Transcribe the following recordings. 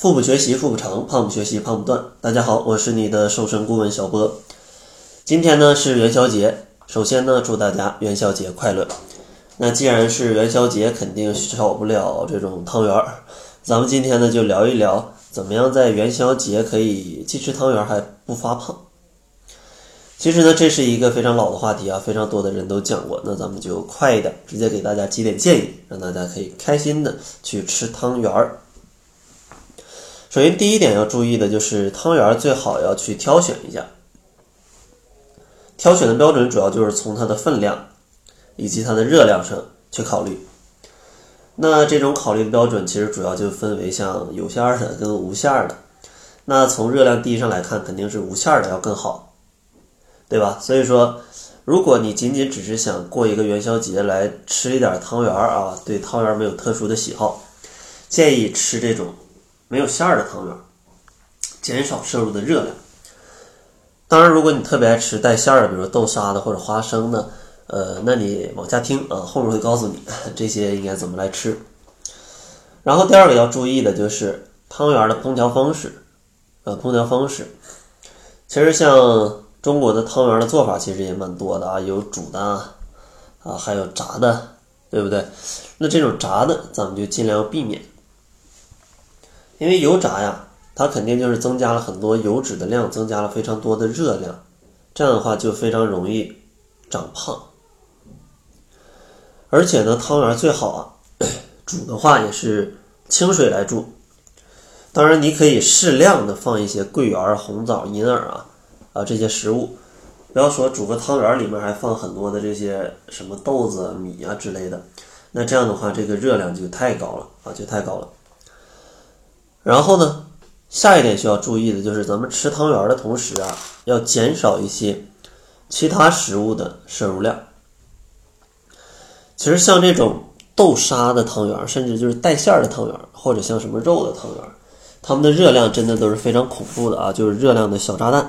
腹部学习腹部长，胖不学习胖不断。大家好，我是你的瘦身顾问小波。今天呢是元宵节，首先呢祝大家元宵节快乐。那既然是元宵节，肯定少不了这种汤圆儿。咱们今天呢就聊一聊，怎么样在元宵节可以既吃汤圆还不发胖。其实呢这是一个非常老的话题啊，非常多的人都讲过。那咱们就快一点，直接给大家几点建议，让大家可以开心的去吃汤圆儿。首先，第一点要注意的就是汤圆最好要去挑选一下。挑选的标准主要就是从它的分量以及它的热量上去考虑。那这种考虑的标准其实主要就分为像有馅儿的跟无馅儿的。那从热量第一上来看，肯定是无馅儿的要更好，对吧？所以说，如果你仅仅只是想过一个元宵节来吃一点汤圆儿啊，对汤圆没有特殊的喜好，建议吃这种。没有馅儿的汤圆，减少摄入的热量。当然，如果你特别爱吃带馅儿的，比如豆沙的或者花生的，呃，那你往下听啊，后面会告诉你 这些应该怎么来吃。然后第二个要注意的就是汤圆的烹调方式，呃，烹调方式。其实像中国的汤圆的做法其实也蛮多的啊，有煮的啊，啊还有炸的，对不对？那这种炸的咱们就尽量避免。因为油炸呀，它肯定就是增加了很多油脂的量，增加了非常多的热量，这样的话就非常容易长胖。而且呢，汤圆最好啊，煮的话也是清水来煮。当然，你可以适量的放一些桂圆、红枣、银耳啊啊这些食物，不要说煮个汤圆里面还放很多的这些什么豆子、米啊之类的，那这样的话这个热量就太高了啊，就太高了。然后呢，下一点需要注意的就是，咱们吃汤圆的同时啊，要减少一些其他食物的摄入量。其实像这种豆沙的汤圆，甚至就是带馅儿的汤圆，或者像什么肉的汤圆，它们的热量真的都是非常恐怖的啊，就是热量的小炸弹。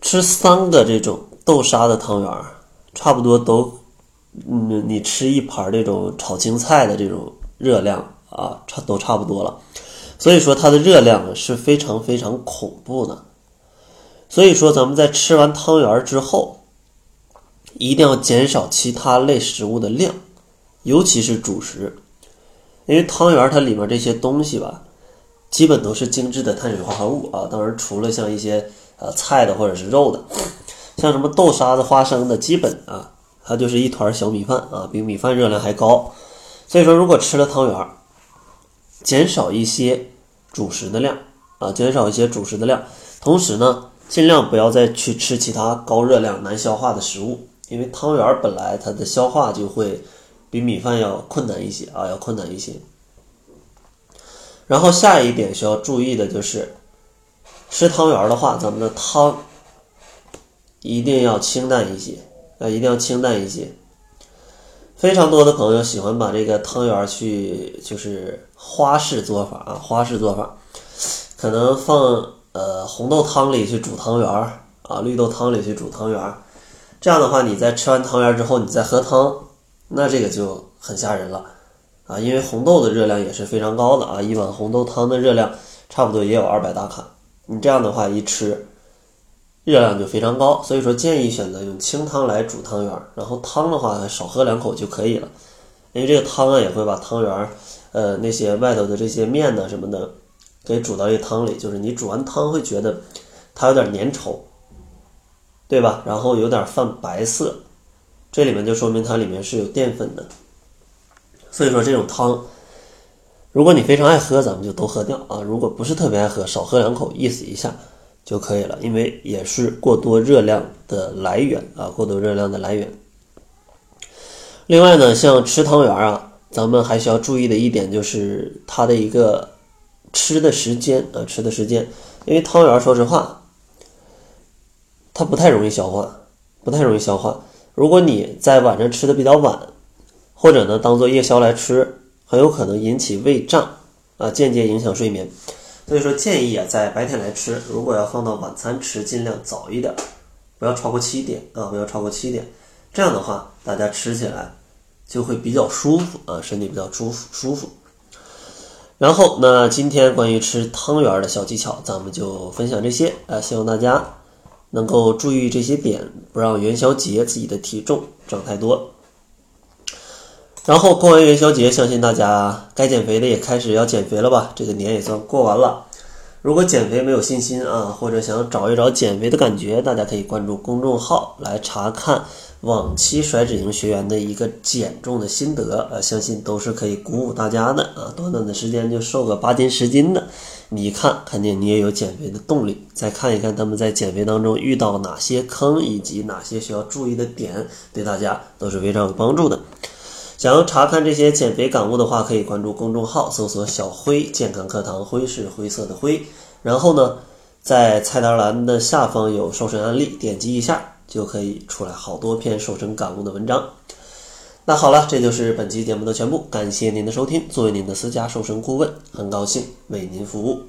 吃三个这种豆沙的汤圆，差不多都，嗯，你吃一盘这种炒青菜的这种热量。啊，差都差不多了，所以说它的热量是非常非常恐怖的。所以说咱们在吃完汤圆之后，一定要减少其他类食物的量，尤其是主食，因为汤圆它里面这些东西吧，基本都是精致的碳水化合物啊。当然除了像一些呃菜的或者是肉的，像什么豆沙的、花生的，基本啊它就是一团小米饭啊，比米饭热量还高。所以说如果吃了汤圆，减少一些主食的量啊，减少一些主食的量，同时呢，尽量不要再去吃其他高热量、难消化的食物，因为汤圆本来它的消化就会比米饭要困难一些啊，要困难一些。然后下一点需要注意的就是，吃汤圆的话，咱们的汤一定要清淡一些啊，一定要清淡一些。非常多的朋友喜欢把这个汤圆去就是花式做法啊，花式做法，可能放呃红豆汤里去煮汤圆儿啊，绿豆汤里去煮汤圆儿，这样的话，你在吃完汤圆之后，你再喝汤，那这个就很吓人了。啊，因为红豆的热量也是非常高的啊，一碗红豆汤的热量差不多也有二百大卡，你这样的话一吃。热量就非常高，所以说建议选择用清汤来煮汤圆儿，然后汤的话少喝两口就可以了，因为这个汤啊也会把汤圆儿，呃那些外头的这些面呢什么的，给煮到这汤里，就是你煮完汤会觉得它有点粘稠，对吧？然后有点泛白色，这里面就说明它里面是有淀粉的，所以说这种汤，如果你非常爱喝，咱们就都喝掉啊；如果不是特别爱喝，少喝两口意思一下。就可以了，因为也是过多热量的来源啊，过多热量的来源。另外呢，像吃汤圆啊，咱们还需要注意的一点就是它的一个吃的时间啊，吃的时间，因为汤圆说实话，它不太容易消化，不太容易消化。如果你在晚上吃的比较晚，或者呢当做夜宵来吃，很有可能引起胃胀啊，间接影响睡眠。所以说建议啊，在白天来吃，如果要放到晚餐吃，尽量早一点，不要超过七点啊，不要超过七点。这样的话，大家吃起来就会比较舒服啊，身体比较舒服舒服。然后，那今天关于吃汤圆的小技巧，咱们就分享这些啊，希望大家能够注意这些点，不让元宵节自己的体重长太多。然后过完元宵节，相信大家该减肥的也开始要减肥了吧？这个年也算过完了。如果减肥没有信心啊，或者想找一找减肥的感觉，大家可以关注公众号来查看往期甩脂营学员的一个减重的心得啊，相信都是可以鼓舞大家的啊。短短的时间就瘦个八斤十斤的，你一看，肯定你也有减肥的动力。再看一看他们在减肥当中遇到哪些坑，以及哪些需要注意的点，对大家都是非常有帮助的。想要查看这些减肥感悟的话，可以关注公众号，搜索“小辉健康课堂”，辉是灰色的灰。然后呢，在菜单栏的下方有瘦身案例，点击一下就可以出来好多篇瘦身感悟的文章。那好了，这就是本期节目的全部，感谢您的收听。作为您的私家瘦身顾问，很高兴为您服务。